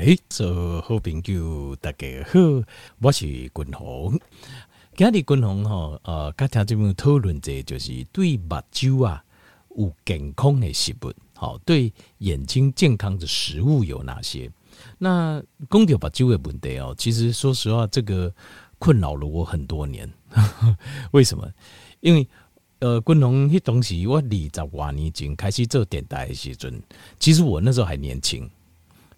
哎，做好朋友，大家好，我是君鸿。今日君鸿哈，呃，跟听众朋友讨论者就是对目睭啊有健康的食物，好，对眼睛健康的食物有哪些？那讲到目睭的问题哦，其实说实话，这个困扰了我很多年。为什么？因为呃，君鸿迄东西，我二十多年前开始做电台的时阵，其实我那时候还年轻。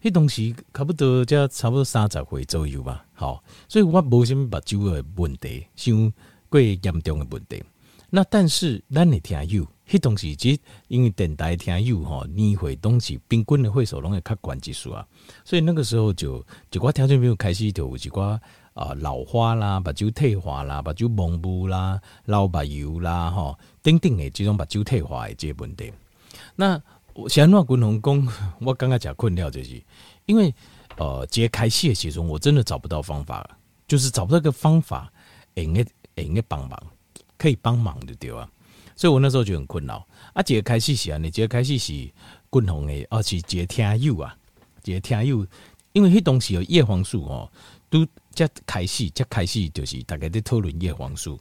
迄东西差不多才差不多三十岁左右吧，好，所以我无什么目睭的问题，像过严重的问题。那但是咱的听友，迄东西即因为电台听友吼，年会东西平均的岁数拢会较悬一数啊，所以那个时候就就我条件没有开始就有一寡啊老花啦，目睭退化啦，目睭蒙雾啦，老目油啦，吼，等等的这种目睭退化的这个问题。那我想让君鸿讲，我刚刚讲困扰就是，因为呃，揭开戏的时候，我真的找不到方法，就是找不到一个方法，应该应该帮忙，可以帮忙的对吧？所以我那时候就很困扰。啊，揭开戏是啊，你揭开戏是君鸿的，而且揭听友啊，揭听友，因为迄东西有叶黄素哦，都揭开戏，揭开始就是大概在讨论叶黄素。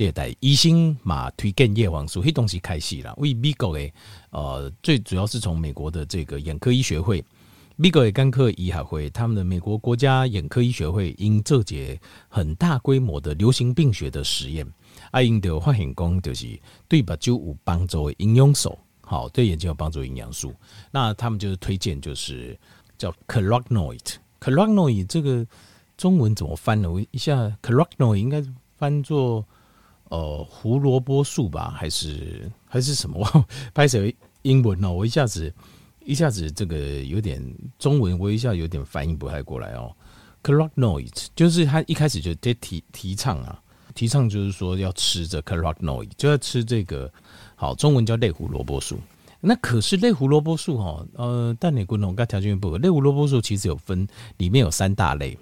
对待医生嘛，推荐叶黄素，迄东西开始了。为美国诶，呃，最主要是从美国的这个眼科医学会、美国的肝科医学会，他们的美国国家眼科医学会，因这节很大规模的流行病学的实验，啊，因就发现讲就是对目睭有帮助的营养素，好，对眼睛有帮助的营养素。那他们就是推荐，就是叫 carotenoid，carotenoid 这个中文怎么翻呢？我一下 carotenoid 应该翻作。呃，胡萝卜素吧，还是还是什么？我拍成英文哦，我一下子一下子这个有点中文，我一下有点反应不太过来哦。carotenoid 就是他一开始就提提倡啊，提倡就是说要吃这 carotenoid 就要吃这个好，中文叫类胡萝卜素。那可是类胡萝卜素哈，呃，但你观众刚条件不合，类胡萝卜素其实有分，里面有三大类，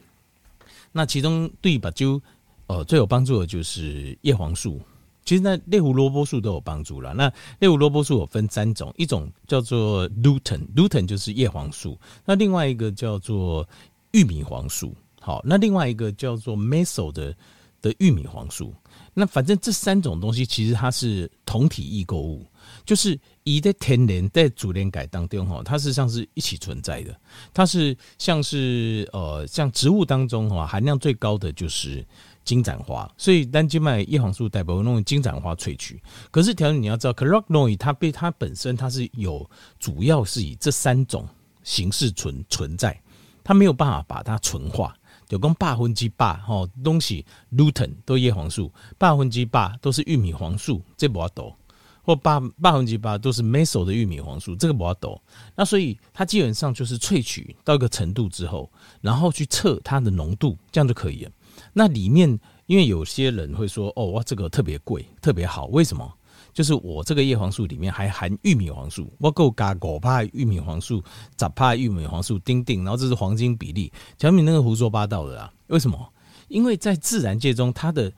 那其中对吧就。呃，最有帮助的就是叶黄素。其实那类胡萝卜素都有帮助了。那类胡萝卜素有分三种，一种叫做 lutein，lutein 就是叶黄素。那另外一个叫做玉米黄素。好，那另外一个叫做 meso 的的玉米黄素。那反正这三种东西其实它是同体异构物，就是一在天然在自然界当中哈，它实际上是一起存在的。它是像是呃像植物当中哈含量最高的就是。金盏花，所以单静脉叶黄素代表那种金盏花萃取。可是条件你要知道，carotenoid 它被它本身它是有主要是以这三种形式存存在，它没有办法把它纯化。就讲八分之百吼东西 l u t e n 都叶黄素，八分之八都是玉米黄素，这不要抖，或八八分之八都是 meso 的玉米黄素，这个不要抖。那所以它基本上就是萃取到一个程度之后，然后去测它的浓度，这样就可以了。那里面，因为有些人会说，哦，哇，这个特别贵，特别好，为什么？就是我这个叶黄素里面还含玉米黄素，我够加五趴玉米黄素，十趴玉米黄素，丁丁，然后这是黄金比例，小米那个胡说八道的啊？为什么？因为在自然界中，它的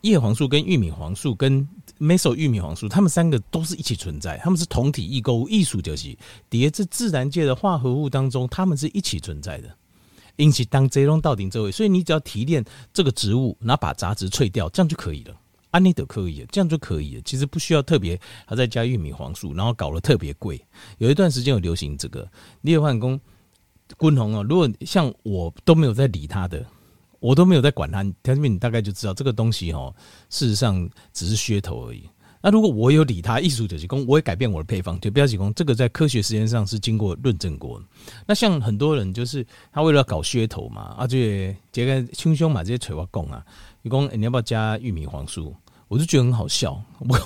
叶黄素跟玉米黄素跟 meso 玉米黄素，它们三个都是一起存在，它们是同体异构，艺术就是叠在自然界的化合物当中，它们是一起存在的。因此，当这种到顶这位，所以你只要提炼这个植物，然后把杂质萃掉，这样就可以了。安利都可以，这样就可以了。其实不需要特别还再加玉米黄素，然后搞得特别贵。有一段时间有流行这个，你也换工君鸿哦。如果像我都没有在理他的，我都没有在管他，条件你大概就知道这个东西哦，事实上只是噱头而已。那如果我有理他，艺术者提供，我也改变我的配方，就不要提供。这个在科学实验上是经过论证过的。那像很多人就是他为了搞噱头嘛，啊，这这个轻松嘛，这些锤我讲啊，你讲你要不要加玉米黄素？我就觉得很好笑。我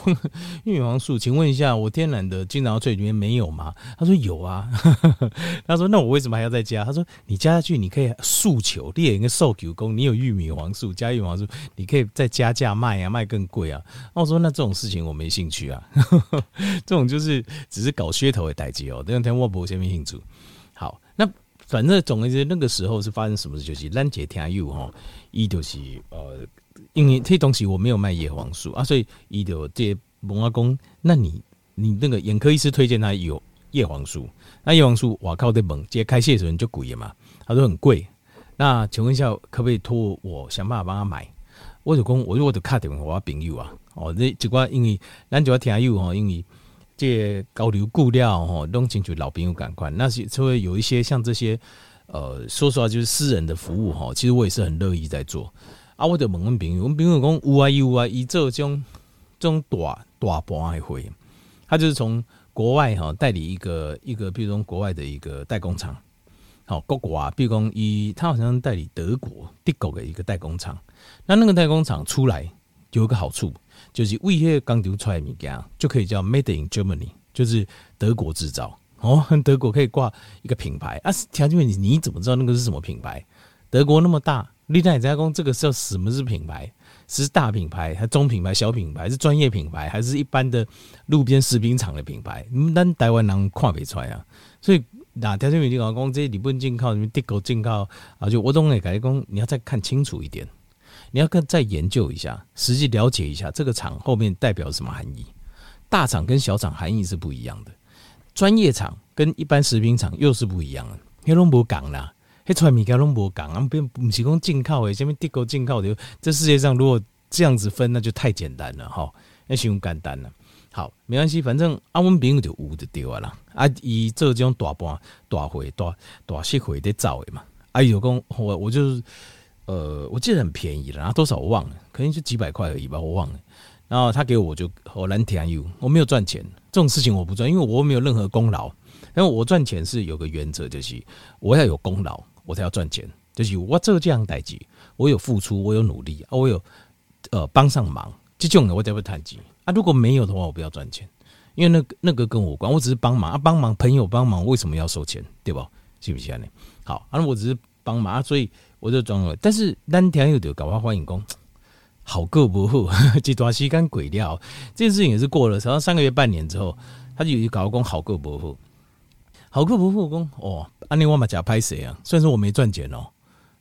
玉米黄素，请问一下，我天然的金蓼萃里面没有吗？他说有啊。他说那我为什么还要再加？他说你加下去，你可以诉求，列一个诉求工，你有玉米黄素，加玉米黄素，你可以再加价卖啊，卖更贵啊。那我说那这种事情我没兴趣啊，这种就是只是搞噱头的代志哦。这两天我不先没兴趣。反正总而言之，那个时候是发生什么事？就是咱姐听友哈，伊就是呃。因为这东西我没有卖叶黄素啊，所以伊就这问我讲，那你你那个眼科医师推荐他有叶黄素。那叶黄素我靠，在猛接开谢的时候就贵嘛，他说很贵。那请问一下，可不可以托我想办法帮他买？我就讲，我如果就卡电话，我朋友啊。哦，这这块因为咱就要听友哦，因为这高流固料吼，弄清楚老朋友感官。那是所以有一些像这些，呃，说实话就是私人的服务哈，其实我也是很乐意在做。啊，我就问问朋友，我朋友讲有啊有啊，伊做这种这种大大盘的会，他就是从国外哈代理一个一个，比如说国外的一个代工厂。好，国啊，比如讲，以他好像代理德国、德国的一个代工厂。那那个代工厂出来有一个好处，就是为些刚丢出来物件就可以叫 Made in Germany，就是德国制造。哦，德国可以挂一个品牌啊。条件问你，你怎么知道那个是什么品牌？德国那么大，立代加工这个叫什么是品牌？是大品牌还中品牌、小品牌？是专业品牌还是一般的路边食品厂的品牌？咱台湾人看不出来啊，所以。那条件问题讲讲，这日本进口什么德国进口啊？就我总会感觉讲，你要再看清楚一点，你要更再研究一下，实际了解一下这个厂后面代表什么含义。大厂跟小厂含义是不一样的，专业厂跟一般食品厂又是不一样的。黑龙博港啦，黑出来米加龙博港啊，不不是讲进口诶，下面德国进口的。这世界上如果这样子分，那就太简单了哈，那太简单了。好，没关系，反正阿文兵就有就对了啦。啊，以这种大盘大会大大社会的造的嘛。啊，有讲我我就是呃，我记得很便宜了，然后多少我忘了，可能就几百块而已吧，我忘了。然后他给我，就我蓝田有，我没有赚钱，这种事情我不赚，因为我没有任何功劳。因为我赚钱是有个原则，就是我要有功劳，我才要赚钱。就是我做这样代志，我有付出，我有努力啊，我有呃帮上忙，这种的我才会谈钱。啊，如果没有的话，我不要赚钱，因为那个那个跟我关，我只是帮忙啊，帮忙朋友帮忙，为什么要收钱，对吧？是不是呢？好，啊，我只是帮忙，所以我就装了。但是单天又得搞话欢迎工，好过不好，这段时间鬼掉，这件事情也是过了，然后三个月半年之后，他就有搞工好过不好，好过不好工哦，安尼我嘛假拍谁啊？虽然说我没赚钱哦，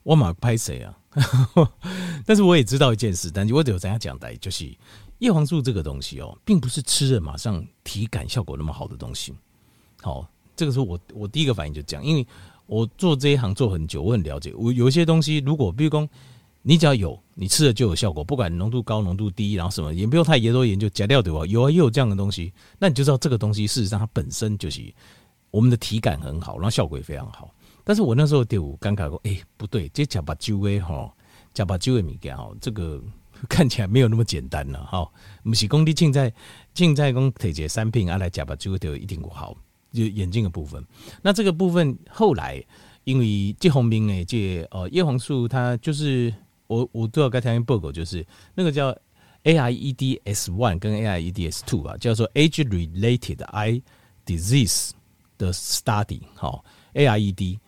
我嘛拍谁啊？但是我也知道一件事，但是我得有怎样讲的，就是。叶黄素这个东西哦，并不是吃了马上体感效果那么好的东西。好，这个时候我我第一个反应就讲，因为我做这一行做很久，我很了解。我有一些东西，如果比如说你只要有，你吃了就有效果，不管浓度高、浓度低，然后什么也不用太研究研究，假料对吧？有啊，又有这样的东西，那你就知道这个东西事实上它本身就是我们的体感很好，然后效果也非常好。但是我那时候就尴尬过，哎，不对，这假把酒诶哈，假把酒诶米给哈，这个。看起来没有那么简单了哈，不是工地净在净在工体检三品啊来讲吧，就会有一定不好，就眼睛的部分。那这个部分后来因为这红兵诶，这呃叶黄素它就是我我都要该谈报告，就是那个叫 AIEDS one 跟 AIEDS two 啊，叫做 Age Related Eye Disease 的 Study 好 AIEDS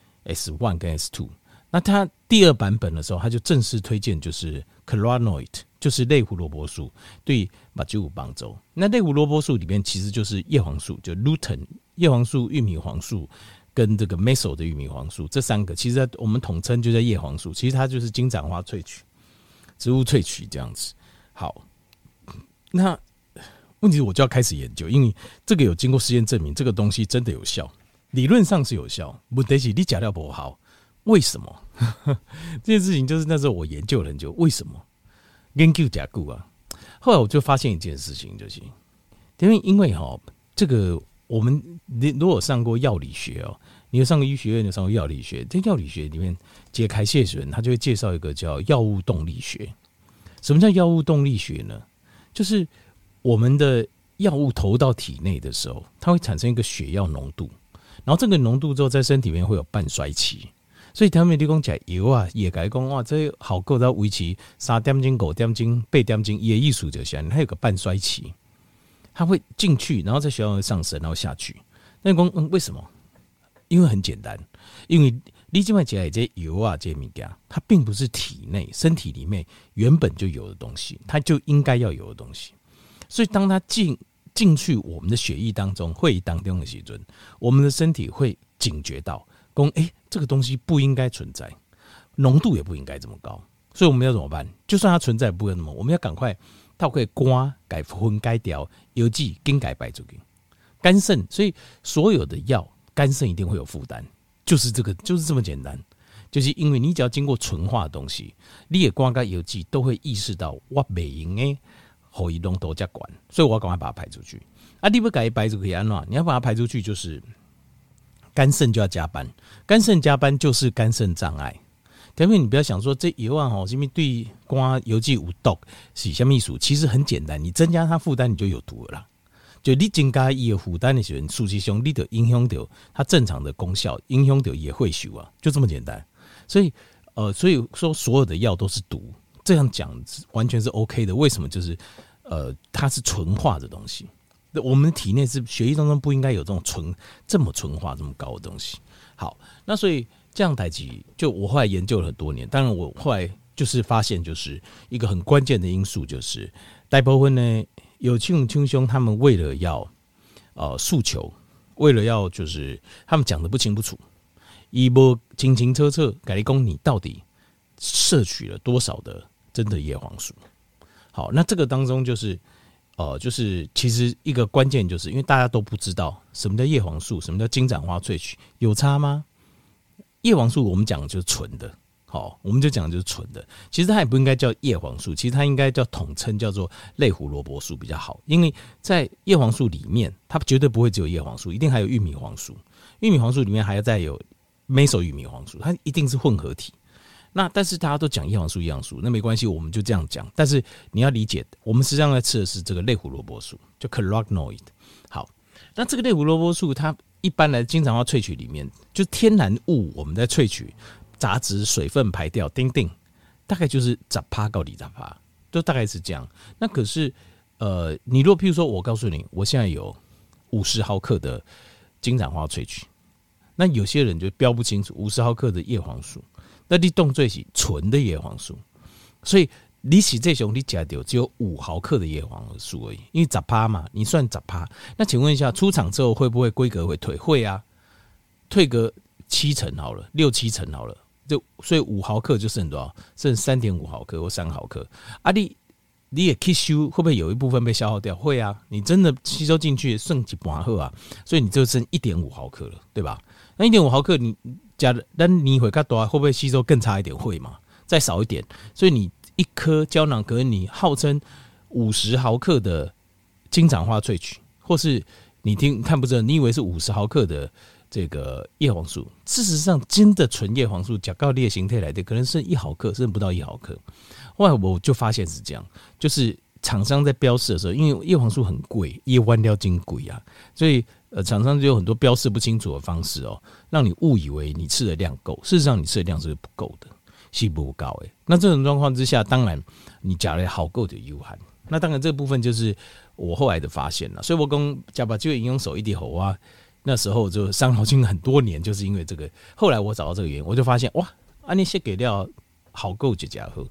one 跟 S two。那它第二版本的时候，它就正式推荐就是 Carotenoid，就是类胡萝卜素，对目睭有帮助。那类胡萝卜素里面其实就是叶黄素，就 lutein 叶黄素、玉米黄素跟这个 meso 的玉米黄素这三个，其实我们统称就叫叶黄素。其实它就是金盏花萃取、植物萃取这样子。好，那问题我就要开始研究，因为这个有经过实验证明，这个东西真的有效，理论上是有效。问题是你假料不好。为什么 这件事情就是那时候我研究了很久，为什么研究加固啊？后来我就发现一件事情，就是因为因为哈，这个我们你如果上过药理学哦，你有上过医学院，有上过药理学，在药理学里面解开谢选，他就会介绍一个叫药物动力学。什么叫药物动力学呢？就是我们的药物投到体内的时候，它会产生一个血药浓度，然后这个浓度之后在身体里面会有半衰期。所以他们你讲讲油啊，也该讲哇，这好够到维持三点钟、五点钟、八点钟，也艺术就行。它有个半衰期，它会进去，然后在血氧上升，然后下去。那讲嗯，为什么？因为很简单，因为你这么讲这些油啊，这些物件，它并不是体内身体里面原本就有的东西，它就应该要有的东西。所以当它进进去我们的血液当中，会当中的时阵，我们的身体会警觉到。说哎，这个东西不应该存在，浓度也不应该这么高，所以我们要怎么办？就算它存在，不会那么，我们要赶快，它可以刮改分解掉，邮寄更改白出去，肝肾，所以所有的药，肝肾一定会有负担，就是这个，就是这么简单。就是因为你只要经过纯化的东西，你也光个药剂都会意识到我没用诶，后移动多加管，所以我要赶快把它排出去。啊，你不改排出去安怎？你要把它排出去，就是肝肾就要加班，肝肾加班就是肝肾障碍。因为你不要想说这一万吼，因为对肝药剂无毒是什么意思？其实很简单，你增加它负担，你就有毒了啦。就你增加伊的负担的时候，实际上你的影响到它正常的功效，影响到也会修啊，就这么简单。所以，呃，所以说所有的药都是毒，这样讲完全是 OK 的。为什么？就是，呃，它是纯化的东西。我们体内是血液当中不应该有这种纯这么纯化这么高的东西。好，那所以这样台机，就我后来研究了很多年。当然，我后来就是发现，就是一个很关键的因素，就是大部分呢有青青兄他们为了要呃诉求，为了要就是他们讲的不清不楚。一波清清澈澈，改立功，你到底摄取了多少的真的叶黄素？好，那这个当中就是，呃，就是其实一个关键，就是因为大家都不知道什么叫叶黄素，什么叫金盏花萃取，有差吗？叶黄素我们讲的就是纯的，好，我们就讲的就是纯的。其实它也不应该叫叶黄素，其实它应该叫统称叫做类胡萝卜素比较好，因为在叶黄素里面，它绝对不会只有叶黄素，一定还有玉米黄素，玉米黄素里面还要再有。没手玉米黄素，它一定是混合体。那但是大家都讲叶黄素、叶黄素，那没关系，我们就这样讲。但是你要理解，我们实际上在吃的是这个类胡萝卜素，就 carotenoid。好，那这个类胡萝卜素，它一般来经常要萃取里面，就天然物，我们在萃取杂质、水分排掉，叮叮，大概就是杂趴到里杂趴，都大概是这样。那可是，呃，你若譬如说我告诉你，我现在有五十毫克的金盏花萃取。那有些人就标不清楚五十毫克的叶黄素，那你动最起纯的叶黄素，所以你起这种你加掉只有五毫克的叶黄素而已，因为杂趴嘛，你算杂趴。那请问一下，出厂之后会不会规格会退？会啊，退个七成好了，六七成好了，就所以五毫克就剩多少？剩三点五毫克或三毫克。啊你，你也吸收会不会有一部分被消耗掉？会啊，你真的吸收进去剩几半克啊，所以你就剩一点五毫克了，对吧？那一点五毫克，你加的，那你会更多，会不会吸收更差一点？会嘛？再少一点，所以你一颗胶囊，可能你号称五十毫克的金盏花萃取，或是你听看不着，你以为是五十毫克的这个叶黄素，事实上，真的纯叶黄素甲高裂形态来的，可能剩一毫克，剩不到一毫克。后来我就发现是这样，就是厂商在标示的时候，因为叶黄素很贵，叶弯料金贵啊，所以。呃，厂商就有很多标示不清楚的方式哦，让你误以为你吃的量够，事实上你吃的量是不够的，是不高诶。那这种状况之下，当然你加了好够的油含，那当然这部分就是我后来的发现了。所以我跟加把这个营用手一滴喉啊，那时候就伤脑筋很多年，就是因为这个。后来我找到这个原因，我就发现哇，啊那些给料好够就加喝。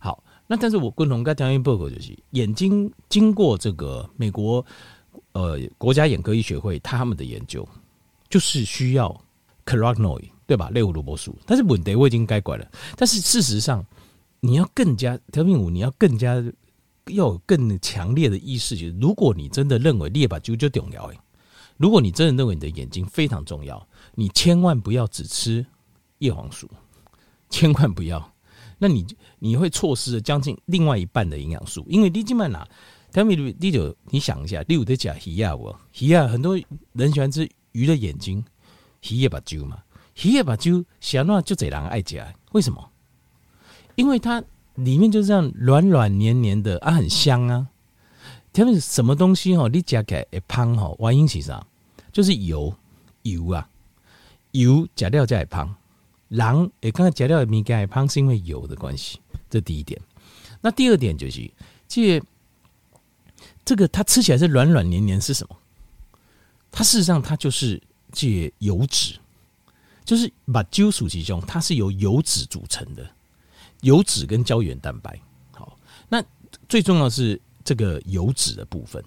好，那但是我共同跟条件报告就是，眼睛经过这个美国。呃，国家眼科医学会他们的研究就是需要 carotenoid 对吧？类胡萝卜素，但是问题我已经改过了。但是事实上，你要更加条片五，你要更加要有更强烈的意识，就是如果你真的认为列把就就重要，如果你真的认为你的眼睛非常重要，你千万不要只吃叶黄素，千万不要，那你你会错失了将近另外一半的营养素，因为你基本上。他们第九，你想一下，第五的讲鱼啊，我鱼啊，很多人喜欢吃鱼的眼睛，鱼也把揪嘛，鱼也把揪，想那就这人爱吃，为什么？因为它里面就这样软软黏黏的啊，很香啊。他们什么东西哦，你加起来会胖哦，原因是啥？就是油油啊，油加料才会胖。人也刚才加料的物件会胖，是因为油的关系。这第一点。那第二点就是这。这个它吃起来是软软黏黏，是什么？它事实上它就是借油脂，就是把揪属其中，它是由油脂组成的，油脂跟胶原蛋白。好，那最重要是这个油脂的部分。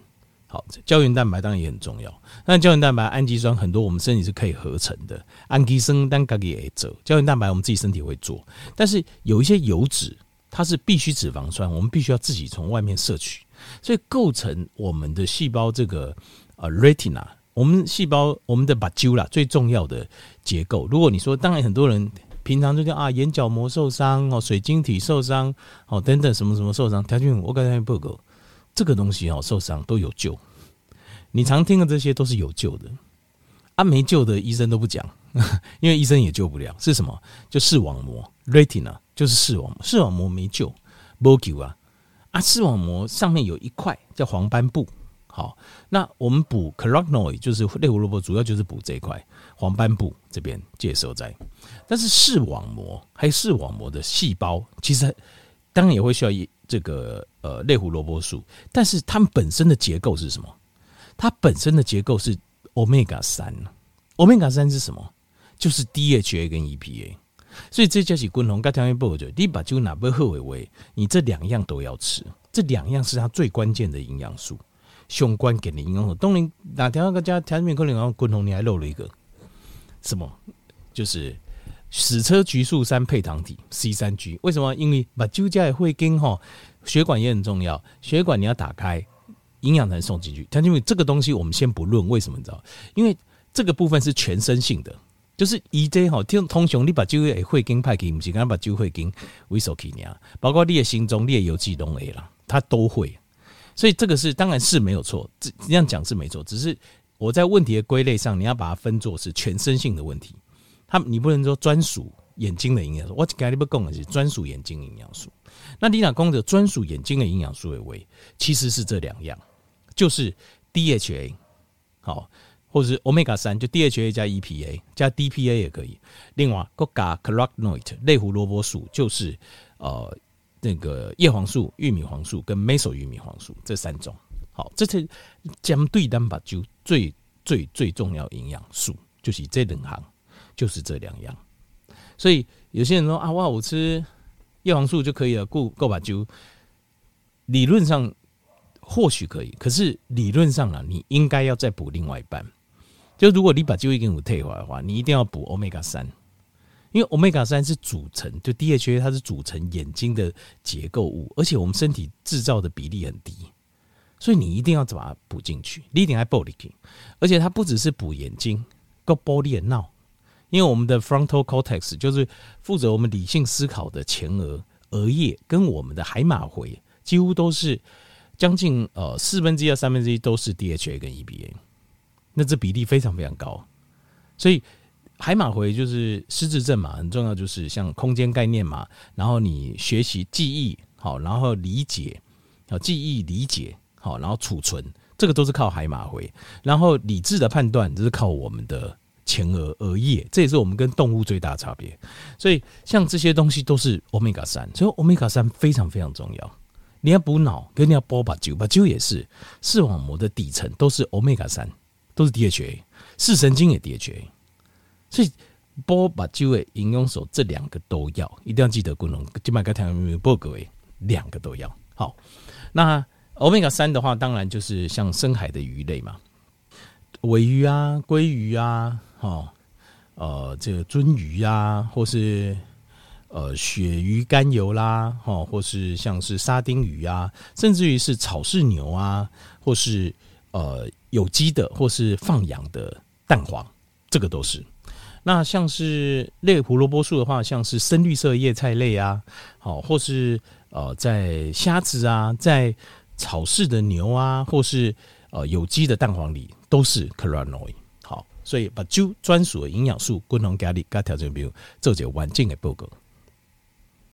好，胶原蛋白当然也很重要。那胶原蛋白、氨基酸很多，我们身体是可以合成的。氨基酸单个也做，胶原蛋白我们自己身体会做，但是有一些油脂，它是必需脂肪酸，我们必须要自己从外面摄取。所以构成我们的细胞这个呃 retina，我们细胞我们的目睭啦最重要的结构。如果你说，当然很多人平常就叫啊眼角膜受伤哦，水晶体受伤哦等等什么什么受伤，条件我刚才报告这个东西哦受伤都有救。你常听的这些都是有救的，啊没救的医生都不讲，因为医生也救不了。是什么？就视网膜 retina 就是视网膜，视网膜没救，没救啊。啊，视网膜上面有一块叫黄斑部，好，那我们补 c a r o t n o i d 就是类胡萝卜，主要就是补这一块黄斑部这边接受在。但是视网膜还有视网膜的细胞，其实当然也会需要一这个呃类胡萝卜素，但是它们本身的结构是什么？它本身的结构是 omega 三，omega 三是什么？就是 DHA 跟 EPA。所以这就是滚红跟调元不就你把就哪不后尾尾，你这两样都要吃，这两样是它最关键的营养素，相关给你营养素。当然哪条个加调元可能然后滚红你还漏了一个什么？就是矢车菊素三配糖体 C 三 G。为什么？因为把酒加也会跟哈血管也很重要，血管你要打开，营养才能送进去。它因为这个东西我们先不论为什么你知道？因为这个部分是全身性的。就是 EJ 哈，听通常你把酒也会跟派给，不是刚把酒会跟维索基尼亚，包括你的心中、你的有机东 A 啦，它都会。所以这个是当然是没有错，这这样讲是没错。只是我在问题的归类上，你要把它分作是全身性的问题。它你不能说专属眼睛的营养素，我刚才不讲的是专属眼睛营养素。那你讲的专属眼睛的营养素为为，其实是这两样，就是 DHA 好。或者是 omega 三，就 DHA 加 EPA 加 DPA 也可以。另外，个加 carotenoid 类胡萝卜素，就是呃那个叶黄素、玉米黄素跟 meso 玉米黄素这三种。好，这是相对单把就最最最重要营养素，就是这两行，就是这两样。所以有些人说啊，哇，我吃叶黄素就可以了，够够把就理论上或许可以，可是理论上啊，你应该要再补另外一半。就如果你把就一根五退回来的话，你一定要补 Omega 三，因为欧米伽三是组成，就 DHA 它是组成眼睛的结构物，而且我们身体制造的比例很低，所以你一定要把它补进去。你一定要补进去，而且它不只是补眼睛，够玻璃的脑，因为我们的 frontal cortex 就是负责我们理性思考的前额额叶，跟我们的海马回几乎都是将近呃四分之一到三分之一都是 DHA 跟 EPA。那这比例非常非常高，所以海马回就是失智症嘛，很重要就是像空间概念嘛，然后你学习记忆好，然后理解好记忆理解好，然后储存这个都是靠海马回，然后理智的判断这是靠我们的前额额叶，这也是我们跟动物最大的差别。所以像这些东西都是欧米伽三，所以欧米伽三非常非常重要。你要补脑，跟你要补把酒，把酒也是视网膜的底层都是欧米伽三。都是 DHA，视神经也 DHA，所以波把就位营养素这两个都要，一定要记得功能。今麦个台湾波各位两个都要好。那欧米伽三的话，当然就是像深海的鱼类嘛，尾鱼啊、鲑鱼啊，哦，呃，这个鳟鱼啊，或是呃鳕鱼肝油啦，哦，或是像是沙丁鱼啊，甚至于是草饲牛啊，或是呃。有机的或是放养的蛋黄，这个都是。那像是类胡萝卜素的话，像是深绿色叶菜类啊，好，或是呃在虾子啊，在草饲的牛啊，或是呃有机的蛋黄里都是 c a r o n o i。好，所以把就专属的营养素，共同给你加调整，比如做这个环境的报告。